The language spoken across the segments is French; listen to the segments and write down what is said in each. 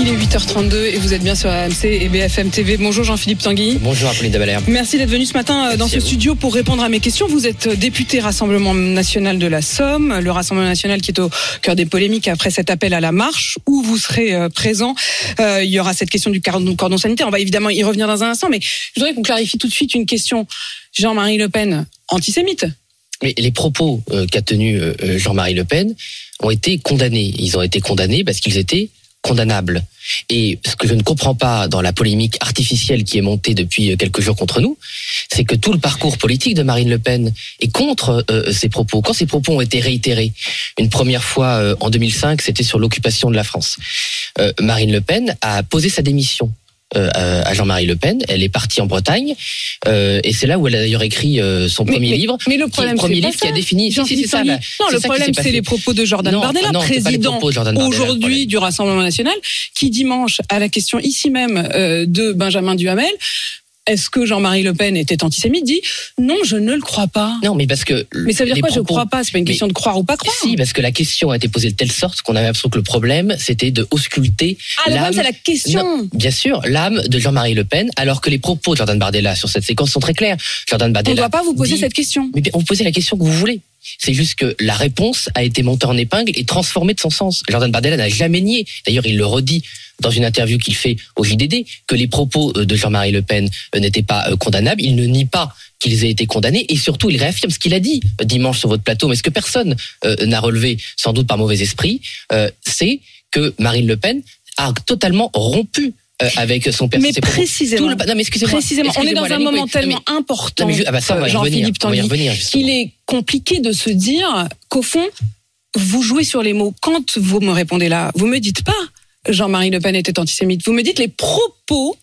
Il est 8h32 et vous êtes bien sur AMC et BFM TV. Bonjour Jean-Philippe Tanguy. Bonjour Apolline de Valère. Merci d'être venu ce matin euh, dans ce studio pour répondre à mes questions. Vous êtes euh, député Rassemblement National de la Somme, le Rassemblement National qui est au cœur des polémiques après cet appel à la marche, où vous serez euh, présent. Euh, il y aura cette question du cordon, cordon sanitaire. On va évidemment y revenir dans un instant, mais je voudrais qu'on clarifie tout de suite une question. Jean-Marie Le Pen, antisémite Mais les propos euh, qu'a tenus euh, Jean-Marie Le Pen ont été condamnés. Ils ont été condamnés parce qu'ils étaient condamnables. Et ce que je ne comprends pas dans la polémique artificielle qui est montée depuis euh, quelques jours contre nous, c'est que tout le parcours politique de Marine Le Pen est contre euh, ces propos. Quand ces propos ont été réitérés, une première fois euh, en 2005, c'était sur l'occupation de la France. Euh, Marine Le Pen a posé sa démission. Euh, à Jean-Marie Le Pen, elle est partie en Bretagne euh, et c'est là où elle a d'ailleurs écrit euh, son Mais- premier mais- livre mais le problème, premier livre qui a défini. Si, si, ça, là. Non, le ça problème, c'est les propos de Jordan Non, Bardella, non, président aujourd'hui du Rassemblement national, qui dimanche, à la question ici même euh, de Benjamin Duhamel, est-ce que Jean-Marie Le Pen était antisémite, dit non, je ne le crois pas. Non, mais parce que. Mais ça veut dire quoi, je propos- crois pas? C'est pas une Mais- question de croire ou pas croire. Si, parce que la question a été posée de telle sorte qu'on avait l'impression que le problème, c'était de ausculter ah, le problème, c'est la question. Non, bien sûr, l'âme de Jean-Marie Le Pen, alors que les propos de Jordan Bardella sur cette séquence sont très clairs. Jordan On ne Bardella. doit pas vous poser dit- cette question. Mais on vous posez la question que vous voulez. C'est juste que la réponse a été montée en épingle et transformée de son sens. Jordan Bardella n'a jamais nié. D'ailleurs, il le redit dans une interview qu'il fait au JDD que les propos euh, de Jean-Marie Le Pen euh, n'étaient pas euh, condamnables. Il ne nie pas qu'ils aient été condamnés et surtout il réaffirme ce qu'il a dit dimanche sur votre plateau, mais ce que personne n'a relevé, sans doute par mauvais esprit, c'est que Marine Le Pen a totalement rompu euh, avec son père. Mais précisément, le- non, mais excusez-moi. précisément, on est dans un moment mais- tellement important, non, mais je- ah bah ça. Jean-Philippe Tanguy, revenir, qu'il est compliqué de se dire qu'au fond, vous jouez sur les mots. Quand vous me répondez là, vous me dites pas Jean-Marie Le Pen était antisémite. Vous me dites les propos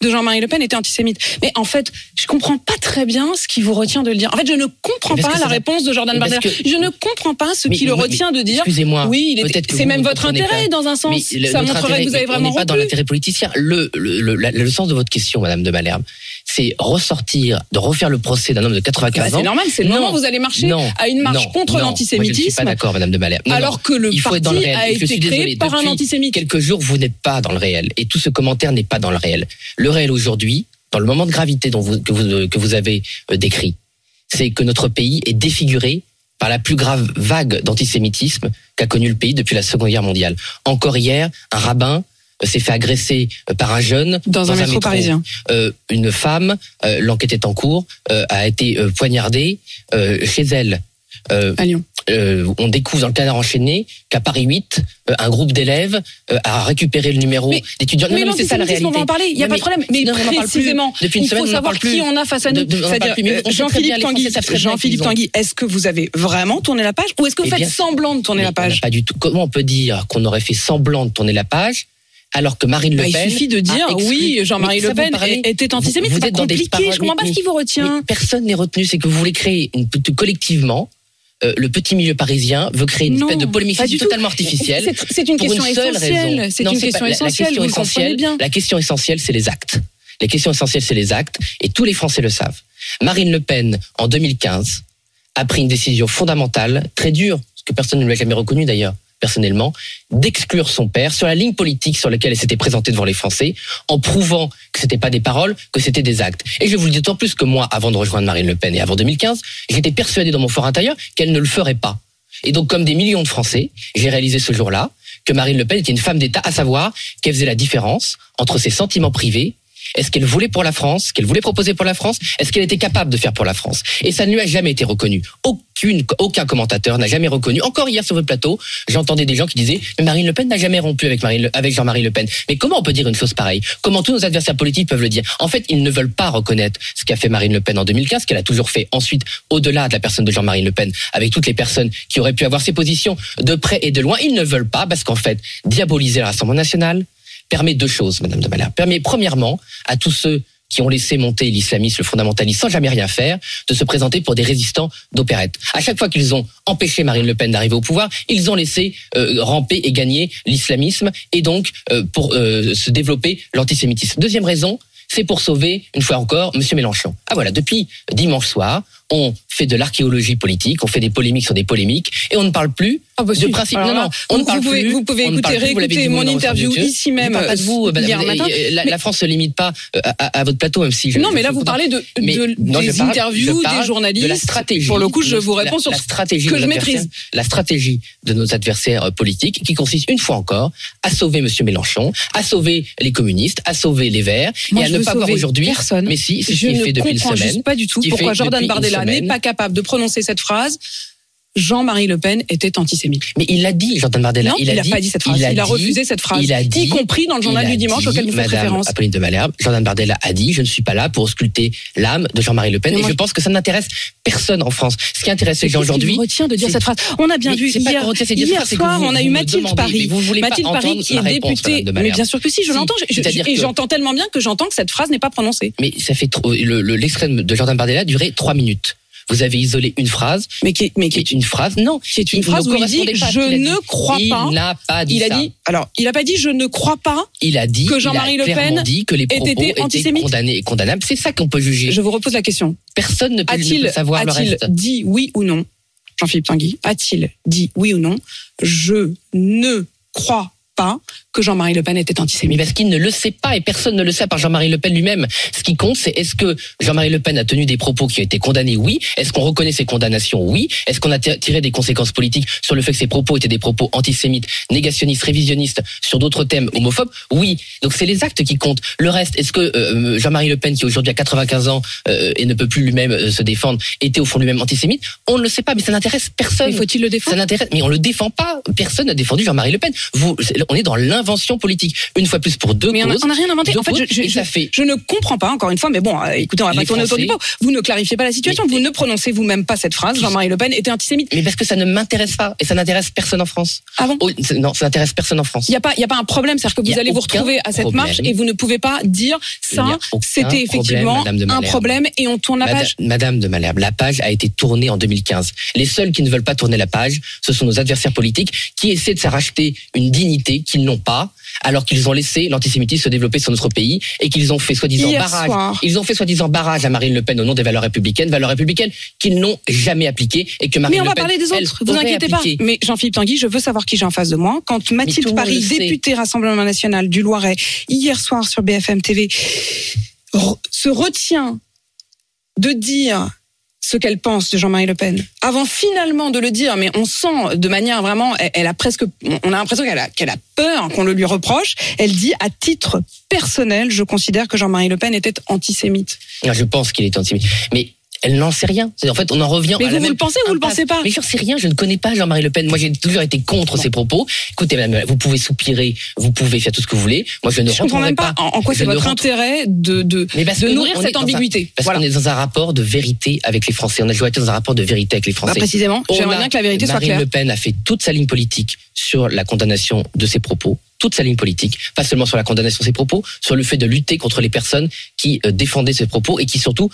de Jean-Marie Le Pen étaient antisémites. Mais en fait, je comprends pas très bien ce qui vous retient de le dire. En fait, je ne comprends pas la réponse de Jordan Bardella. que- Je ne comprends pas ce Mais- qui le mais- retient de dire Excusez-moi. oui, il était- peut-être que c'est même votre intérêt pas. dans un sens. Le- Ça montrerait que vous avez intérêt- vraiment On n'est pas dans l'intérêt politicien. Le, le, le sens de votre question, Madame de Malherbe, c'est ressortir, de refaire le procès d'un homme de Bah, 95 ans. c'est normal, c'est le Non, moment où vous allez marcher non, à une marche non, contre. Moi, Je ne suis l'antisémitisme. pas d'accord, Madame de Malherbe. Alors que le Il faut être parti dans le réel. a été créé désolé, par un antisémite. Quelques jours, vous n'êtes pas dans le réel. Et tout ce commentaire n'est pas dans le réel. Le réel aujourd'hui, dans le moment de gravité dont vous, que, vous, que vous avez euh, décrit, c'est que notre pays est défiguré par la plus grave vague d'antisémitisme qu'a connue le pays depuis la Seconde Guerre mondiale. Encore hier, un rabbin s'est fait agresser euh, par un jeune Dans un métro parisien. Euh, une femme, euh, l'enquête est en cours, euh, a été euh, poignardée euh, chez elle. À Lyon. euh, on découvre dans le canard enchaîné qu'à Paris 8, euh, un groupe d'élèves euh, a récupéré le numéro Mais- d'étudiants. Non, Mais non, c'est ça la on va en parler, il n'y a Non, pas de problème. Mais non, précisément, Depuis une il faut savoir qui on a face à nous. C'est-à-dire, Jean-Philippe Tanguy, Jean-Philippe Tanguy, est-ce que vous avez vraiment tourné la page ou est-ce que vous Eh faites semblant de tourner la page? Pas du tout. Comment on peut dire qu'on aurait fait semblant de tourner la page alors que Marine Le Bah, Pen Il suffit de dire oui, Jean-Marie Le Pen était antisémite. vous C'est pas êtes dans des compliqué. Je comprends pas ce qui vous retient. Personne n'est retenu. C'est que vous voulez créer une, collectivement. euh, le petit milieu parisien veut créer une Non, espèce de polémique totalement artificielle. C'est- une pour question une seule essentielle. C'est une pas- question la- la essentielle. question Vous essentielle- bien. La question essentielle, c'est les actes. La question essentielle, c'est les actes, et tous les Français le savent. Marine Le Pen, en 2015, a pris une décision fondamentale, très dure, ce que personne ne lui a jamais reconnu d'ailleurs, personnellement, d'exclure son père sur la ligne politique sur laquelle elle s'était présentée devant les Français, en prouvant que c'était pas des paroles, que c'était des actes. Et je vous le dis d'autant plus que moi, avant de rejoindre Marine Le Pen et avant 2015, j'étais persuadé dans mon fort intérieur qu'elle ne le ferait pas. Et donc, comme des millions de Français, j'ai réalisé ce jour-là que Marine Le Pen était une femme d'État, à savoir qu'elle faisait la différence entre ses sentiments privés est-ce qu'elle voulait pour la France, qu'elle voulait proposer pour la France, est-ce qu'elle était capable de faire pour la France? Et ça ne lui a jamais été reconnu. Aucune, aucun commentateur n'a jamais reconnu. Encore hier sur votre plateau, j'entendais des gens qui disaient Marine Le Pen n'a jamais rompu avec, avec Jean-Marie Le Pen. Mais comment on peut dire une chose pareille? Comment tous nos adversaires politiques peuvent le dire? En fait, ils ne veulent pas reconnaître ce qu'a fait Marine Le Pen en 2015, ce qu'elle a toujours fait ensuite, au-delà de la personne de Jean-Marie Le Pen, avec toutes les personnes qui auraient pu avoir ses positions de près et de loin. Ils ne veulent pas parce qu'en fait, diaboliser le Rassemblement national permet deux choses, Madame de Malherbe. Permet premièrement à tous ceux qui ont laissé monter l'islamisme, le fondamentalisme, sans jamais rien faire, de se présenter pour des résistants d'opérette. À chaque fois qu'ils ont empêché Marine Le Pen d'arriver au pouvoir, ils ont laissé euh, ramper et gagner l'islamisme et donc euh, pour euh, se développer l'antisémitisme. Deuxième raison, c'est pour sauver, une fois encore, Monsieur Mélenchon. Ah voilà, depuis dimanche soir, on fait de l'archéologie politique, on fait des polémiques sur des polémiques, et on ne parle plus Ah bah de si. principe. Alors Non, non, on vous, ne parle vous pouvez, vous ne écouter, réécouter mon interview ici même Je parle pas de vous, euh, hier matin. euh, la, Mais- la France se limite pas euh, à, à- à votre plateau, même si je. non, mais je là, vous parlez de, Mais de- non, je des parle- interviews je des journalistes. de la stratégie. Pour le coup, je vous réponds la- sur la stratégie que je maîtrise. adversaires- La stratégie de nos adversaires politiques, qui consiste une fois encore à sauver Monsieur Mélenchon, à sauver les communistes, à sauver les Verts, et à je ne pas voir aujourd'hui. personne. Mais si, c'est ce je qui est ne fait depuis comprends semaine. juste pas du tout pourquoi Jordan Bardella n'est semaine. pas capable de prononcer cette phrase. Jean-Marie Le Pen était antisémite. Mais il l'a dit, Jordan Bardella. non, il a n'a pas dit cette phrase. Il a, dit- refusé cette phrase, il a dit- y compris dans le journal du dimanche dit, auquel vous faites référence. Apolline de Malherbe, Jordan Bardella a dit je ne suis pas là pour ausculter l'âme de Jean-Marie Le Pen. Mais et moi, je pense que ça n'intéresse personne en France. Ce qui intéresse les gens aujourd'hui. retient de dire cette phrase? On a bien vu pas hier, retient, hier soir, on a eu Mathilde Paris. Mathilde Paris qui est députée. Mais bien sûr que si, je l'entends. Et j'entends tellement bien que j'entends que cette phrase n'est pas prononcée. Mais ça fait trop. Le, le- l'extrême de Jordan Bardella a duré trois minutes. Vous avez isolé une phrase, Mais qui est, mais qui qui est une phrase, non, qui est une phrase où il dit Je ne crois Il pas. n'a pas dit Il a ça. dit, alors, il n'a pas dit je ne crois pas. Il a dit que il Jean-Marie Le Pen dit que les propos étaient condamnés et condamnables. C'est ça qu'on peut juger. Je vous repose la question. Personne ne peut, ne A-t-il peut savoir le a-t-il reste. dit oui ou non Jean-Philippe Tanguy, a-t-il dit oui ou non Je ne crois pas que Jean-Marie Le Pen était antisémite. parce qu'il ne le sait pas et personne ne le sait par Jean-Marie Le Pen lui-même. Ce qui compte, c'est est-ce que Jean-Marie Le Pen a tenu des propos qui ont été condamnés? Oui. Est-ce qu'on reconnaît ces condamnations? Oui. Est-ce qu'on a tiré des conséquences politiques sur le fait que ces propos étaient des propos antisémites, négationnistes, révisionnistes sur d'autres thèmes homophobes? Oui. Donc c'est les actes qui comptent. Le reste, est-ce que euh, Jean-Marie Le Pen, qui aujourd'hui a 95 ans euh, et ne peut plus lui-même euh, se défendre, était au fond lui-même antisémite? On ne le sait pas, mais ça n'intéresse personne. Faut-il le Ça défendre n'intéresse, mais on le défend pas. Personne n'a défendu Jean-Marie Le Pen. Vous, on est dans l'invention politique. Une fois plus pour deux Mais on n'a rien inventé. En fait, je, causes, je- et je- ça fait. je ne comprends pas, encore une fois, mais bon, euh, écoutez, on va pas Les tourner autour du pot. Vous ne clarifiez pas la situation, vous ne prononcez vous-même pas cette phrase. Jean-Marie Le Pen était antisémite. Mais parce que ça ne m'intéresse pas et ça n'intéresse personne en France. Ah bon? Oh, non, ça n'intéresse personne en France. Il n'y a pas, il y a pas un problème, c'est-à-dire que vous allez vous retrouver à cette problème. marche et vous ne pouvez pas dire ça, c'était effectivement un problème et on tourne la Madame, page. Madame de Malherbe, la page a été tournée en 2015. Les seuls qui ne veulent pas tourner la page, ce sont nos adversaires politiques qui essaient de s'arracher une dignité qu'ils n'ont pas, alors qu'ils ont laissé l'antisémitisme se développer sur notre pays et qu'ils ont fait soi-disant barrage. soir. Ils ont fait soi-disant barrage à Marine Le Pen au nom des valeurs républicaines, valeurs républicaines qu'ils n'ont jamais appliquées et que Marine Mais on Le va Pen, parler des elle, autres, vous inquiétez pas. Mais Jean-Philippe Tanguy, je veux savoir qui j'ai en face de moi. Quand Mathilde le Paris, le députée Rassemblement National du Loiret, hier soir sur BFM TV, se retient de dire ce qu'elle pense de Jean-Marie Le Pen, avant finalement de le dire, mais on sent de manière vraiment, elle, a presque, on a l'impression qu'elle a, a peur qu'on le lui reproche. Elle dit, à titre personnel, je considère que Jean-Marie Le Pen était antisémite. Je pense qu'il est antisémite. Mais elle n'en sait rien. En fait, on en revient Mais à vous, la vous même le pensez ou vous le pensez pas Mais je sais rien, je ne connais pas Jean-Marie Le Pen. Moi, j'ai toujours été contre ses propos. Écoutez, madame, vous pouvez soupirer, vous pouvez faire tout ce que vous voulez. Moi, je ne Je comprends même pas en, en quoi c'est votre rentre- intérêt de, de, de nourrir cette un- ambiguïté. Parce Voilà. qu'on est dans un rapport de vérité avec les Français. On a joué dans un rapport de vérité avec les Bah, Français. précisément, On j'aimerais bien que la vérité soit Marine claire. Le Pen a fait toute sa ligne politique sur la condamnation de ses propos, toute sa ligne politique, pas seulement sur la condamnation de ses propos, sur le fait de lutter contre les personnes qui euh, défendaient ses propos et qui surtout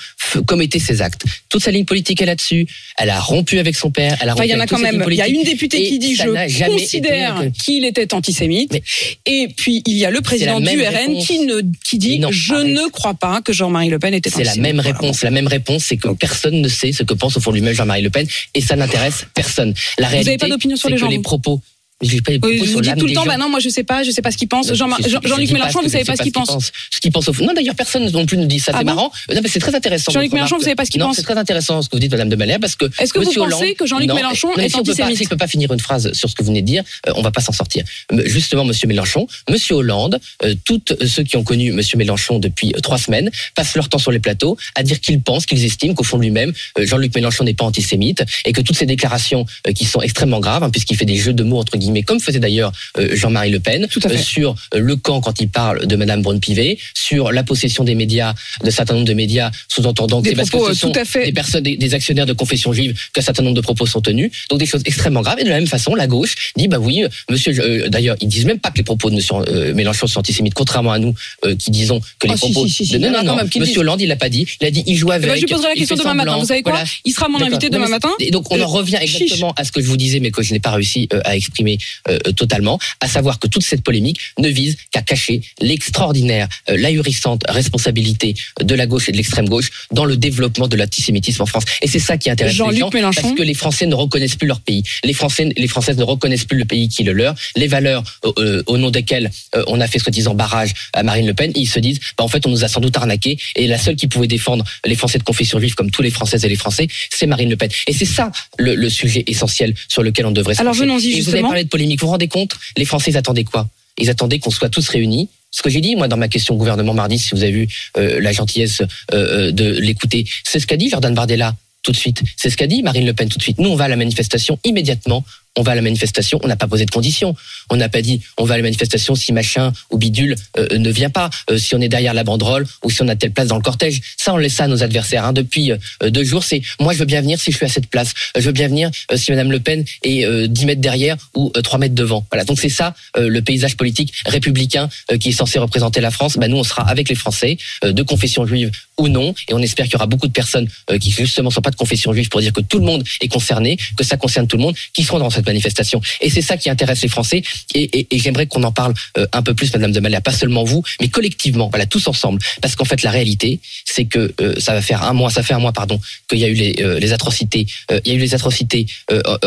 commettaient ces actes. Toute sa ligne politique est là-dessus. Elle a rompu avec son père. Elle a Enfin, rompu il y en a quand même. Il y a une députée qui dit je considère été- qu'il était antisémite. Mais- et puis il y a le président du RN réponse. qui ne qui dit Non, je arrête. ne crois pas que Jean-Marie Le Pen était C'est la antisémite. même Voilà, réponse. La même réponse, c'est que personne ne sait ce que pense au fond de lui-même Jean-Marie Le Pen et ça n'intéresse personne. La avez réalité, pas d'opinion sur les que les vous propos. J'ai pas les propos Oui, sur vous dites tout le temps, gens. bah non, moi je sais pas, je sais pas ce qu'il pense. Jean- Jean- je Jean-Luc Mélenchon, vous savez pas ce qu'il pense. Ce qu'il pense au fond. Non, d'ailleurs, personne non plus ne dit ça. Ah c'est bon marrant. Euh, Non, mais c'est très intéressant. Jean-Luc Mélenchon, vous savez pas ce qu'il non, pense c'est très intéressant ce que vous dites, Madame de Malherbe, parce que. Est-ce que vous pensez que Jean-Luc Mélenchon est antisémite Si on peut pas finir une phrase sur ce que vous venez de dire, euh, on va pas s'en sortir. Euh, Justement, Monsieur Mélenchon, Monsieur Hollande, euh, toutes ceux qui ont connu Monsieur Mélenchon depuis euh, trois semaines passent leur temps sur les plateaux à dire qu'ils pensent, qu'ils estiment qu'au fond lui-même, euh, Jean-Luc Mélenchon n'est pas antisémite et que toutes ces déclarations euh, qui sont extrêmement graves, hein, puisqu'il fait des jeux de mots entre guillemets, comme faisait d'ailleurs euh, Jean-Marie Le Pen, Tout à fait. euh, sur euh, le camp quand il parle de Madame Braun-Pivet, sur la possession des médias, de certain nombre de médias, sous-entendant que parce que ce sont fait. des personnes, des, des actionnaires de confession juive qu'un certain nombre de propos sont tenus. Donc des choses extrêmement graves. Et de la même façon, la gauche dit bah oui, Monsieur. euh, D'ailleurs, ils disent même pas que les propos de Monsieur euh, Mélenchon sont antisémites, contrairement à nous euh, qui disons que les Ah, si, propos. si, si, si, de- non, non, non. Monsieur. Hollande, il l'a pas dit. Il a dit il joue Eh avec. ben, je lui poserai la question demain matin. Vous savez quoi Voilà. Il sera mon invité demain mais matin. Et donc on en revient exactement à ce que je vous disais, mais que je n'ai pas réussi à exprimer euh, totalement, à savoir que toute cette polémique ne vise qu'à cacher l'extraordinaire, euh, l'ahurissante responsabilité de la gauche et de l'extrême gauche dans le développement de l'antisémitisme en France. Et c'est ça qui intéresse les Jean-Luc gens, Mélenchon. parce que les Français ne reconnaissent plus leur pays. Les Français, les Françaises ne reconnaissent plus le pays qui est le leur. Les valeurs euh, euh, au nom desquelles euh, on a fait soi-disant barrage à Marine Le Pen, ils se disent, bah, en fait, on nous a sans doute arnaqué. Et la seule qui pouvait défendre les Français de confession juive, comme tous les Françaises et les Français, c'est Marine Le Pen. Et c'est ça le, le sujet essentiel sur lequel on devrait se Alors, venons-y, justement. Polémique. Vous vous rendez compte Les Français ils attendaient quoi? Ils attendaient qu'on soit tous réunis. Ce que j'ai dit, moi, dans ma question au gouvernement mardi, si vous avez euh, la gentillesse euh, euh, de l'écouter, c'est ce qu'a dit Jordan Bardella tout de suite. C'est ce qu'a dit Marine Le Pen tout de suite. Nous, on va à la manifestation immédiatement. On va à la manifestation. On n'a pas posé de conditions. On n'a pas dit on va à la manifestation si machin ou bidule euh, ne vient pas, euh, si on est derrière la banderole ou si on a telle place dans le cortège. Ça, on laisse ça à nos adversaires. Hein. Depuis euh, deux jours, c'est moi, je veux bien venir si je suis à cette place. Euh, Je veux bien venir euh, si Madame Le Pen est euh, 10 mètres derrière ou euh, 3 mètres devant. Voilà. Donc c'est ça euh, le paysage politique républicain euh, qui est censé représenter la France. Ben, nous, on sera avec les Français euh, de confession juive ou non, et on espère qu'il y aura beaucoup de personnes euh, qui justement sont pas de confession juive pour dire que tout le monde est concerné, que ça concerne tout le monde, qui seront dans cette manifestation. Et c'est ça qui intéresse les Français. Et, j'aimerais qu'on en parle euh, un peu plus, Madame de Malaya, pas seulement vous, mais collectivement, voilà, tous ensemble, parce qu'en fait, la réalité, c'est que euh, ça va faire un mois, ça fait un mois, pardon, qu'il y a eu les, euh, atrocités, il y a eu les atrocités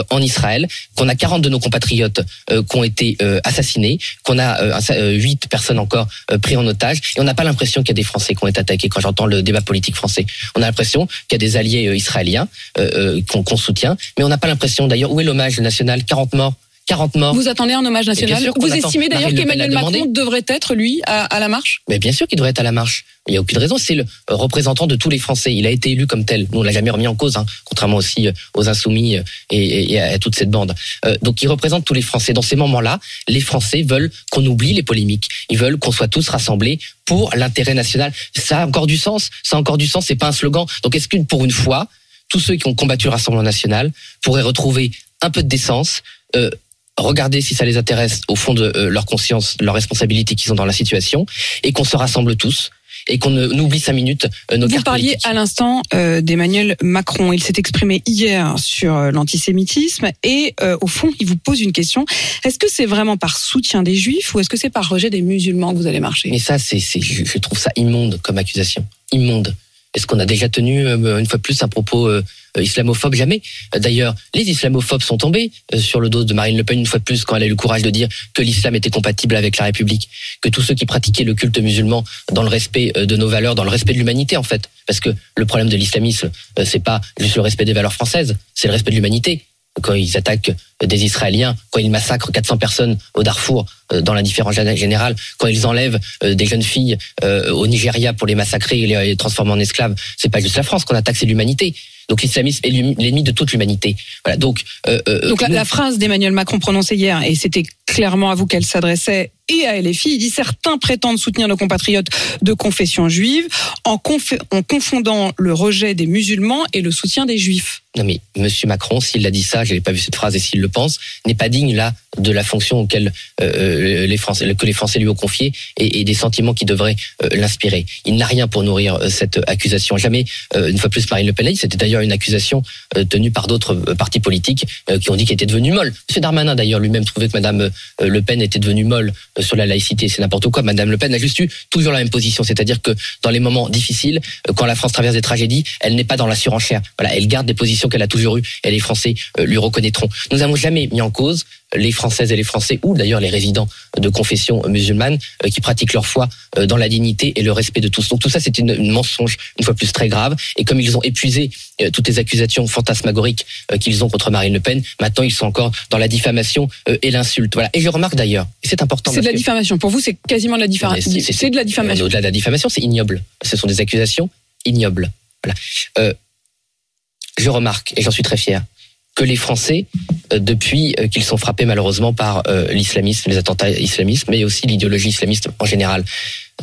en Israël, qu'on a 40 de nos compatriotes qui ont été assassinés, qu'on a euh, un sa- euh, 8 personnes encore pris en otage, et on n'a pas l'impression qu'il y a des Français qui ont été attaqués. Quand j'entends le débat politique français, on a l'impression qu'il y a des alliés israéliens qu'on qu'on soutient, mais on n'a pas l'impression. D'ailleurs, où est l'hommage national 40 morts, 40 morts. Vous attendez un hommage national sûr Vous estimez d'ailleurs qu'Emmanuel Macron devrait être, lui, à, à la marche? Mais bien sûr qu'il devrait être à la marche. Il n'y a aucune raison. C'est le euh, représentant de tous les Français. Il a été élu comme tel. Nous, on l'a jamais remis en cause, hein, contrairement aussi euh, aux insoumis euh, et, et- et à toute cette bande. Euh, donc, il représente tous les Français. Dans ces moments-là, les Français veulent qu'on oublie les polémiques. Ils veulent qu'on soit tous rassemblés pour l'intérêt national. Ça a encore du sens. Ça a encore du sens. C'est pas un slogan. Donc, est-ce qu'une pour une fois, tous ceux qui ont combattu le Rassemblement national pourraient retrouver un peu de décence, euh, regarder si ça les intéresse au fond de euh, leur conscience, leur responsabilité qu'ils ont dans la situation, et qu'on se rassemble tous et qu'on ne- n'oublie cinq minutes euh, nos Vous parliez politiques. à l'instant euh, d'Emmanuel Macron. Il s'est exprimé hier sur euh, l'antisémitisme et euh, au fond, il vous pose une question. Est-ce que c'est vraiment par soutien des juifs ou est-ce que c'est par rejet des musulmans que vous allez marcher? Mais ça, c'est, je trouve ça immonde comme accusation. Immonde. Est-ce qu'on a déjà tenu euh, une fois de plus un propos euh, euh, islamophobe Jamais. D'ailleurs, les islamophobes sont tombés sur le dos de Marine Le Pen une fois de plus quand elle a eu le courage de dire que l'islam était compatible avec la République, que tous ceux qui pratiquaient le culte musulman dans le respect de nos valeurs, dans le respect de l'humanité en fait, parce que le problème de l'islamisme, c'est pas juste le respect des valeurs françaises, c'est le respect de l'humanité. Quand ils attaquent des Israéliens, quand ils massacrent 400 personnes au Darfour, euh, dans l'indifférence gén- générale, quand ils enlèvent euh, des jeunes filles euh, au Nigeria pour les massacrer et les, transformer en esclaves, c'est pas juste la France qu'on attaque, c'est l'humanité. Donc l'islamisme est l'ennemi de toute l'humanité. Voilà. Donc, euh, euh, Donc la, nous- la phrase d'Emmanuel Macron prononcée hier, et c'était clairement à vous qu'elle s'adressait, et à LFI, il dit certains prétendent soutenir nos compatriotes de confession juive en, confondant le rejet des musulmans et le soutien des juifs. Non mais Monsieur Macron, s'il a dit ça, je n'avais pas vu cette phrase et s'il le pense, n'est pas digne là de la fonction auquel euh, les Français, que les Français lui ont confiée et, des sentiments qui devraient euh, l'inspirer. Il n'a rien pour nourrir euh, cette accusation. Jamais, euh, une fois plus, Marine Le Pen. C'était d'ailleurs une accusation euh, tenue par d'autres euh, partis politiques euh, qui ont dit qu'elle était devenue molle. Monsieur Darmanin d'ailleurs lui-même trouvait que Madame euh, Le Pen était devenue molle euh, sur la laïcité. C'est n'importe quoi. Madame Le Pen a juste eu toujours la même position, c'est-à-dire que dans les moments difficiles, euh, quand la France traverse des tragédies, elle n'est pas dans la surenchère. Voilà, elle garde des positions qu'elle a toujours eues et les Français euh, lui reconnaîtront. Nous n'avons jamais mis en cause les Françaises et les Français, ou d'ailleurs les résidents de confession musulmane, euh, qui pratiquent leur foi euh, dans la dignité et le respect de tous. Donc tout ça, c'est une, une mensonge, une fois plus très grave. Et comme ils ont épuisé euh, toutes les accusations fantasmagoriques euh, qu'ils ont contre Marine Le Pen, maintenant ils sont encore dans la diffamation euh, et l'insulte. Voilà. Et je remarque d'ailleurs, et c'est important. C'est de la diffamation. Pour vous, c'est quasiment de la diffamation. c'est- de la diffamation. Au-delà de la diffamation, c'est ignoble. Ce sont des accusations ignobles. Voilà. Euh, je remarque, et j'en suis très fier, que les Français, euh, depuis euh, qu'ils sont frappés malheureusement par l'islamisme, les attentats islamistes, mais aussi l'idéologie islamiste en général,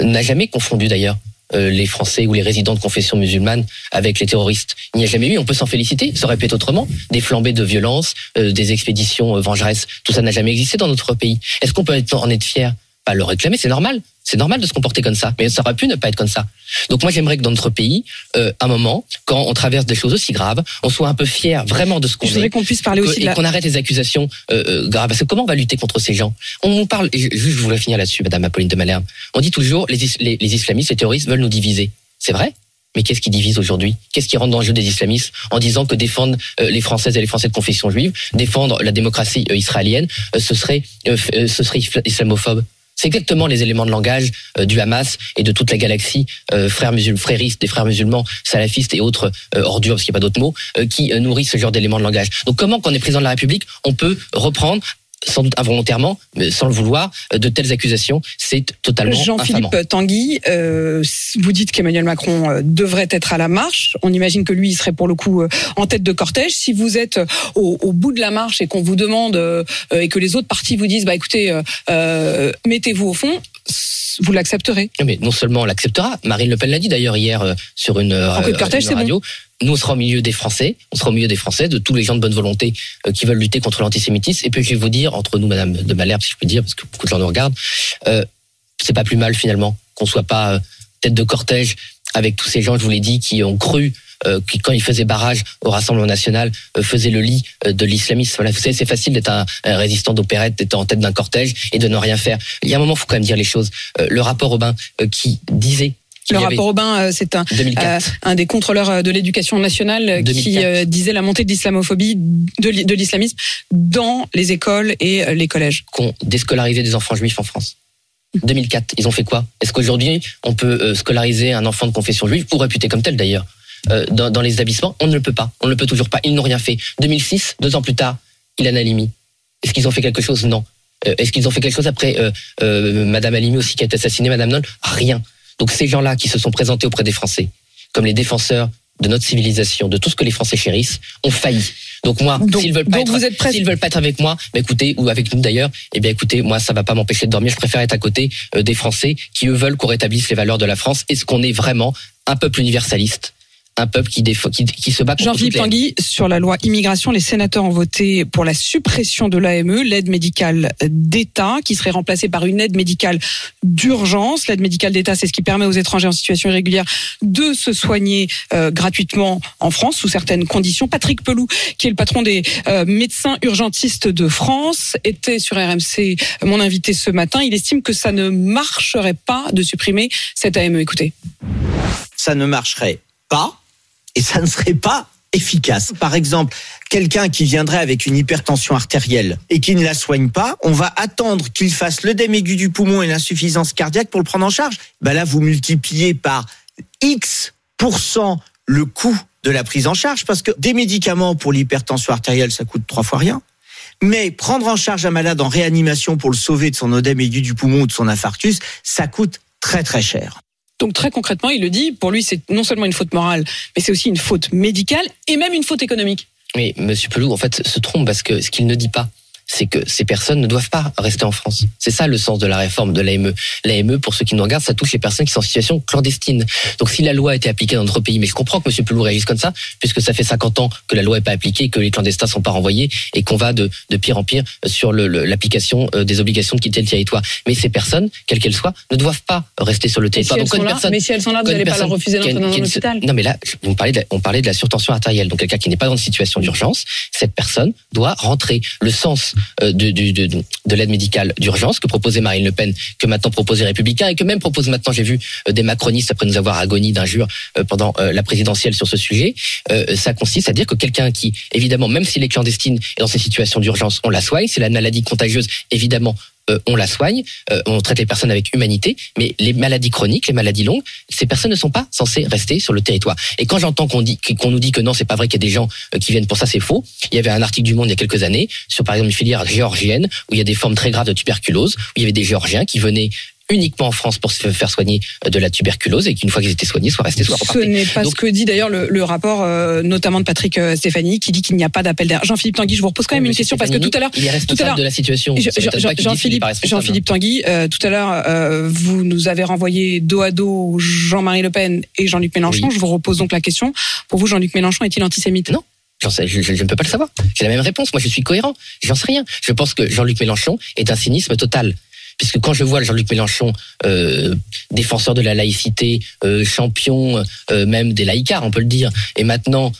n'a jamais confondu d'ailleurs les Français ou les résidents de confession musulmane avec les terroristes. Il n'y a jamais eu, on peut s'en féliciter, ça être autrement, des flambées de violence, euh, des expéditions euh, vengeresses, tout ça n'a jamais existé dans notre pays. Est-ce qu'on peut en être fier? Pas le réclamer, c'est normal. C'est normal de se comporter comme ça, mais ça aurait pu ne pas être comme ça. Donc moi j'aimerais que dans notre pays, euh, un moment, quand on traverse des choses aussi graves, on soit un peu fier vraiment de ce qu'on est. qu'on puisse parler que- aussi de et la... qu'on arrête les accusations euh, euh, graves. Parce que comment on va lutter contre ces gens? On nous parle, et je, juste, je voudrais finir là-dessus, Madame Apolline de Malherbe. On dit toujours les, is- les, les islamistes, les terroristes veulent nous diviser. C'est vrai? Mais qu'est-ce qui divise aujourd'hui? Qu'est-ce qui rentre dans le jeu des islamistes en disant que défendre euh, les Françaises et les Français de confession juive, défendre la démocratie euh, israélienne, ce serait, ce serait isla- islamophobe? C'est exactement les éléments de langage euh, du Hamas et de toute la galaxie, euh, frères musulmans, fréristes, des frères musulmans, salafistes et autres euh, ordures, parce qu'il n'y a pas d'autres mots, qui nourrissent ce genre d'éléments de langage. Donc comment, quand on est président de la République, on peut reprendre sans doute involontairement, mais sans le vouloir, euh, de telles accusations, c'est totalement. Jean-Philippe Tanguy, euh, vous dites qu'Emmanuel Macron euh, devrait être à la marche. On imagine que lui, il serait pour le coup en tête de cortège. Si vous êtes au, au bout de la marche et qu'on vous demande euh, et que les autres partis vous disent, bah écoutez, euh, mettez-vous au fond, vous l'accepterez. Mais non seulement on l'acceptera, Marine Le Pen l'a dit d'ailleurs hier euh, sur une, euh, de cortège, une c'est radio. Nous, on sera au milieu des Français, on sera au milieu des Français, de tous les gens de bonne volonté euh, qui veulent lutter contre l'antisémitisme. Et puis je vais vous dire, entre nous, Madame de Malherbe, si je peux dire, parce que beaucoup de gens nous regardent, euh, c'est pas plus mal finalement qu'on soit pas euh, tête de cortège avec tous ces gens, je vous l'ai dit, qui ont cru qui, quand ils faisaient barrage au Rassemblement national, euh, faisaient le lit euh, de l'islamisme. Voilà, vous savez, c'est facile d'être un, un résistant d'opérette, d'être en tête d'un cortège et de ne rien faire. Il y a un moment, il faut quand même dire les choses. Euh, le rapport Aubin euh, qui disait Le rapport Aubin, euh, c'est un, 2004. euh, un des contrôleurs euh, de l'éducation nationale euh, qui 2004. euh, disait la montée de l'islamophobie, de l'i- de l'islamisme dans les écoles et euh, les collèges. qu'on déscolarisait des enfants juifs en France. 2004, ils ont fait quoi? Est-ce qu'aujourd'hui, on peut euh, scolariser un enfant de confession juive, ou réputé comme tel d'ailleurs, euh, dans, dans les établissements On ne le peut pas. On ne le peut toujours pas. Ils n'ont rien fait. 2006, deux ans plus tard, Ilan Halimi. Est-ce qu'ils ont fait quelque chose? Non. Euh, Est-ce qu'ils ont fait quelque chose après euh, euh, Madame Halimi aussi qui a été assassinée, Madame Noll? Rien. Donc ces gens-là qui se sont présentés auprès des Français comme les défenseurs de notre civilisation, de tout ce que les Français chérissent, ont failli. Donc moi, s'ils veulent pas être, s'ils veulent pas être avec moi, bah écoutez, ou avec nous d'ailleurs, eh bien écoutez, moi ça va pas m'empêcher de dormir. Je préfère être à côté euh, des Français qui eux veulent qu'on rétablisse les valeurs de la France. Est-ce qu'on est vraiment un peuple universaliste, un peuple qui, défend, qui, qui se bat contre Jean-Philippe Tanguy, sur la loi immigration, les sénateurs ont voté pour la suppression de l'AME, l'aide médicale d'État, qui serait remplacée par une aide médicale d'urgence. L'aide médicale d'État, c'est ce qui permet aux étrangers en situation irrégulière de se soigner euh, gratuitement en France, sous certaines conditions. Patrick Pelou, qui est le patron des euh, médecins urgentistes de France, était sur RMC mon invité ce matin. Il estime que ça ne marcherait pas de supprimer cette AME. Écoutez. ça ne marcherait pas et ça ne serait pas efficace. Par exemple, quelqu'un qui viendrait avec une hypertension artérielle et qui ne la soigne pas, on va attendre qu'il fasse l'œdème aigu du poumon et l'insuffisance cardiaque pour le prendre en charge. Ben là, vous multipliez par X le coût de la prise en charge parce que des médicaments pour l'hypertension artérielle, ça coûte trois fois rien. Mais prendre en charge un malade en réanimation pour le sauver de son œdème aigu du poumon ou de son infarctus, ça coûte très très cher. Donc très concrètement, il le dit, pour lui, c'est non seulement une faute morale, mais c'est aussi une faute médicale et même une faute économique. Mais Monsieur Pelou, en fait, se trompe parce que ce qu'il ne dit pas, c'est que ces personnes ne doivent pas rester en France. C'est ça le sens de la réforme de l'AME. L'AME, pour ceux qui nous regardent, ça touche les personnes qui sont en situation clandestine. Donc si la loi a été appliquée dans notre pays, mais je comprends que M. Pelou réagisse comme ça, puisque ça fait 50 ans que la loi n'est pas appliquée, que les clandestins sont pas renvoyés et qu'on va de, de pire en pire sur le- le- l'application euh, des obligations de quitter le territoire. Mais ces personnes, quelles qu'elles soient, ne doivent pas rester sur le si, territoire. Donc, là, personne- mais si elles sont là, vous n'allez pas leur refuser d'entrer dans qui a un une- hôpital. Non, mais là, vous parlez de, on parlait de la surtension artérielle. Donc, quelqu'un qui n'est pas dans une situation d'urgence, cette personne doit rentrer. Le sens euh, de, de, de, de l'aide médicale d'urgence que proposait Marine Le Pen, que maintenant proposent les Républicains et que même propose maintenant, j'ai vu euh, des macronistes après nous avoir agonie d'injures euh, pendant la présidentielle sur ce sujet. Ça consiste à dire que quelqu'un qui, évidemment, même s'il est clandestine et dans ces situations d'urgence, on la soigne. C'est la maladie contagieuse, évidemment. Euh, on la soigne, euh, on traite les personnes avec humanité, mais les maladies chroniques, les maladies longues, ces personnes ne sont pas censées rester sur le territoire. Et quand j'entends qu'on dit qu'on nous dit que non, c'est pas vrai qu'il y a des gens euh, qui viennent pour ça, c'est faux. Il y avait un article du Monde il y a quelques années sur par exemple une filière géorgienne où il y a des formes très graves de tuberculose, où il y avait des Géorgiens qui venaient uniquement en France pour se faire soigner de la tuberculose et qu'une fois qu'ils étaient soignés, soient restés, soit Ce repartés. n'est pas Donc- ce que dit d'ailleurs le, le rapport, euh, notamment de Patrick euh, Stéphanie, qui dit qu'il n'y a pas d'appel d'air. Jean-Philippe Tanguy, je vous repose quand même une question parce que tout à l'heure, il est tout à responsable l'heure- de la situation. Je- Jean- Jean-Philippe Tanguy, euh, tout à l'heure, euh, vous nous avez renvoyé dos à dos Jean-Marie Le Pen et Jean-Luc Mélenchon. Oui. Je vous repose donc la question. Pour vous, Jean-Luc Mélenchon est-il antisémite? Non. J'en sais- je, je- je ne peux pas le savoir. J'ai la même réponse. Moi, je suis cohérent. J'en sais rien. Je pense que Jean-Luc Mélenchon est un cynisme total. Puisque quand je vois Jean-Luc Mélenchon, euh, défenseur de la laïcité, euh, champion euh, même des laïcars, on peut le dire, et maintenant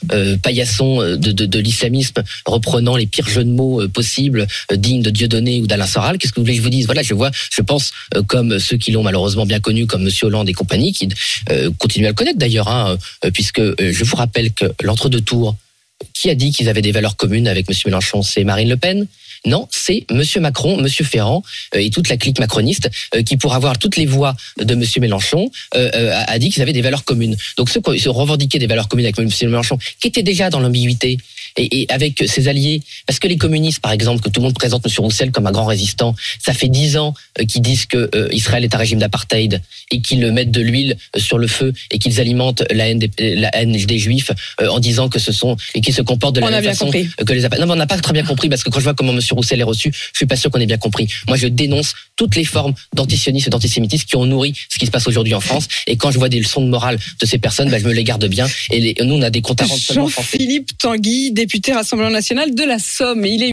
paillasson de, l'islamisme, reprenant les pires jeux de mots possibles, dignes de Dieudonné ou d'Alain Soral, qu'est-ce que vous voulez que je vous dise? Voilà, je vois, je pense, comme ceux qui l'ont malheureusement bien connu, comme Monsieur Hollande et compagnie, qui continuent à le connaître d'ailleurs, hein, puisque je vous rappelle que l'entre-deux tours, qui a dit qu'ils avaient des valeurs communes avec Monsieur Mélenchon? C'est Marine Le Pen non, c'est Monsieur Macron, Monsieur Ferrand euh, et toute la clique macroniste euh, qui, pour avoir toutes les voix de Monsieur Mélenchon, euh, a, dit qu'ils avaient des valeurs communes. Donc ceux qui se revendiquaient des valeurs communes avec Monsieur Mélenchon, qui étaient déjà dans l'ambiguïté et, et avec ses alliés, parce que les communistes, par exemple, que tout le monde présente Monsieur Roussel comme un grand résistant, ça fait dix ans qu'ils disent que euh, Israël est un régime d'apartheid et qu'ils mettent de l'huile sur le feu et qu'ils alimentent la haine des, la haine des Juifs euh, en disant que ce sont et qu'ils se comportent de la On même façon compris. que les Non, mais on n'a pas très bien compris parce que quand je vois comment Monsieur Roussel est reçu, je suis pas sûr qu'on ait bien compris. Moi, je dénonce toutes les formes d'antisionisme et d'antisémitisme qui ont nourri ce qui se passe aujourd'hui en France. Et quand je vois des leçons de morale de ces personnes, bah, je me les garde bien. Et nous, on a des comptes à rendre. Jean-Philippe Tanguy, député Rassemblement national de la Somme. Il est